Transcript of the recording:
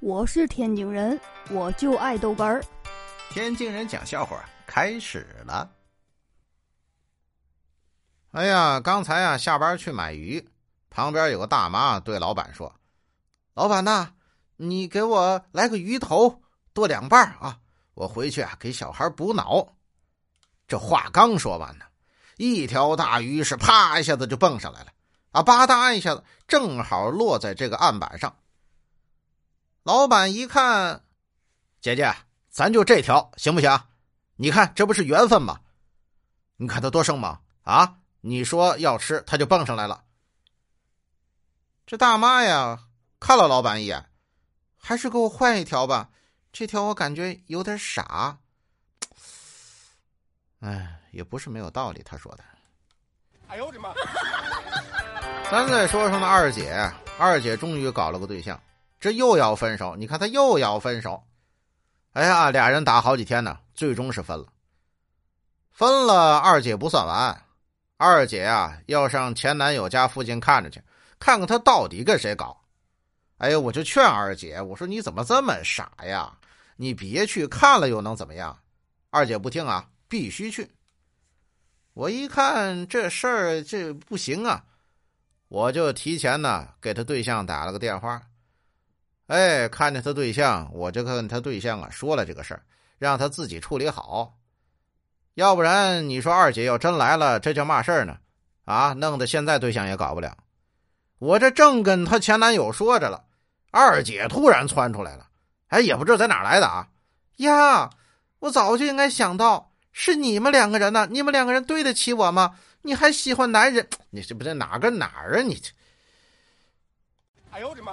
我是天津人，我就爱豆干儿。天津人讲笑话开始了。哎呀，刚才啊下班去买鱼，旁边有个大妈对老板说：“老板呐，你给我来个鱼头，剁两半啊，我回去啊给小孩补脑。”这话刚说完呢，一条大鱼是啪一下子就蹦上来了，啊吧嗒一下子，正好落在这个案板上。老板一看，姐姐，咱就这条行不行？你看这不是缘分吗？你看他多生猛啊！你说要吃，他就蹦上来了。这大妈呀，看了老板一眼，还是给我换一条吧。这条我感觉有点傻。哎，也不是没有道理，他说的。哎呦我的妈！咱再说说那二姐，二姐终于搞了个对象。这又要分手，你看他又要分手，哎呀，俩人打好几天呢，最终是分了。分了，二姐不算完，二姐啊要上前男友家附近看着去，看看他到底跟谁搞。哎呀，我就劝二姐，我说你怎么这么傻呀？你别去看了又能怎么样？二姐不听啊，必须去。我一看这事儿这不行啊，我就提前呢给他对象打了个电话。哎，看见他对象，我就跟他对象啊说了这个事儿，让他自己处理好。要不然你说二姐要真来了，这叫嘛事儿呢？啊，弄得现在对象也搞不了。我这正跟她前男友说着了，二姐突然窜出来了。哎，也不知道在哪来的啊！呀，我早就应该想到是你们两个人呢。你们两个人对得起我吗？你还喜欢男人？你这不在哪跟哪儿啊？你这……哎呦我的妈！